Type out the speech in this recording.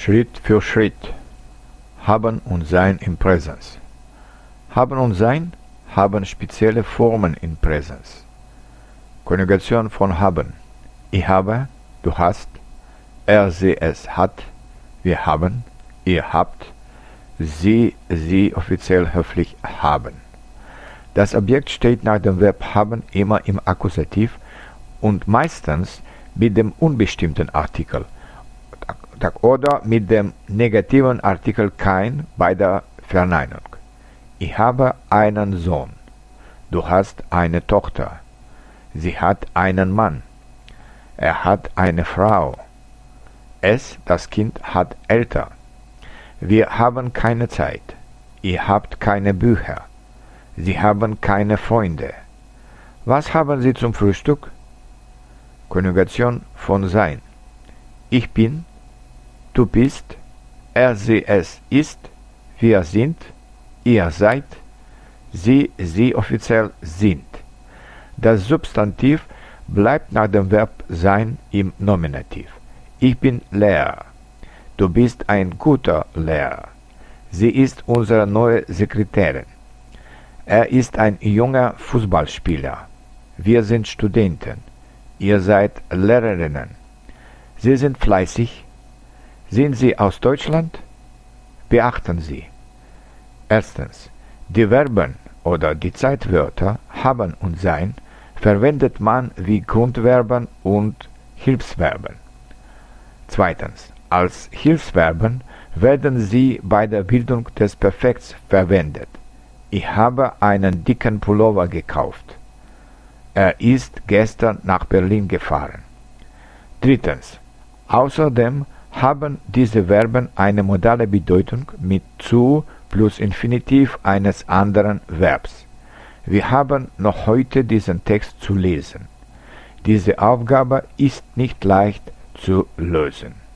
Schritt für Schritt. Haben und Sein im Präsens. Haben und Sein haben spezielle Formen in Präsens. Konjugation von haben. Ich habe, du hast, er, sie, es hat, wir haben, ihr habt, sie, sie offiziell höflich haben. Das Objekt steht nach dem Verb haben immer im Akkusativ und meistens mit dem unbestimmten Artikel oder mit dem negativen Artikel kein bei der Verneinung. Ich habe einen Sohn. Du hast eine Tochter. Sie hat einen Mann. Er hat eine Frau. Es, das Kind, hat Eltern. Wir haben keine Zeit. Ihr habt keine Bücher. Sie haben keine Freunde. Was haben Sie zum Frühstück? Konjugation von sein. Ich bin, du bist, er, sie, es ist, wir sind, ihr seid, sie, sie offiziell sind. Das Substantiv bleibt nach dem Verb sein im Nominativ. Ich bin Lehrer. Du bist ein guter Lehrer. Sie ist unsere neue Sekretärin. Er ist ein junger Fußballspieler. Wir sind Studenten. Ihr seid Lehrerinnen. Sie sind fleißig. Sind Sie aus Deutschland? Beachten Sie. Erstens. Die Verben oder die Zeitwörter haben und sein verwendet man wie Grundverben und Hilfsverben. Zweitens. Als Hilfsverben werden sie bei der Bildung des Perfekts verwendet. Ich habe einen dicken Pullover gekauft. Er ist gestern nach Berlin gefahren. Drittens. Außerdem haben diese Verben eine modale Bedeutung mit zu plus Infinitiv eines anderen Verbs. Wir haben noch heute diesen Text zu lesen. Diese Aufgabe ist nicht leicht zu lösen.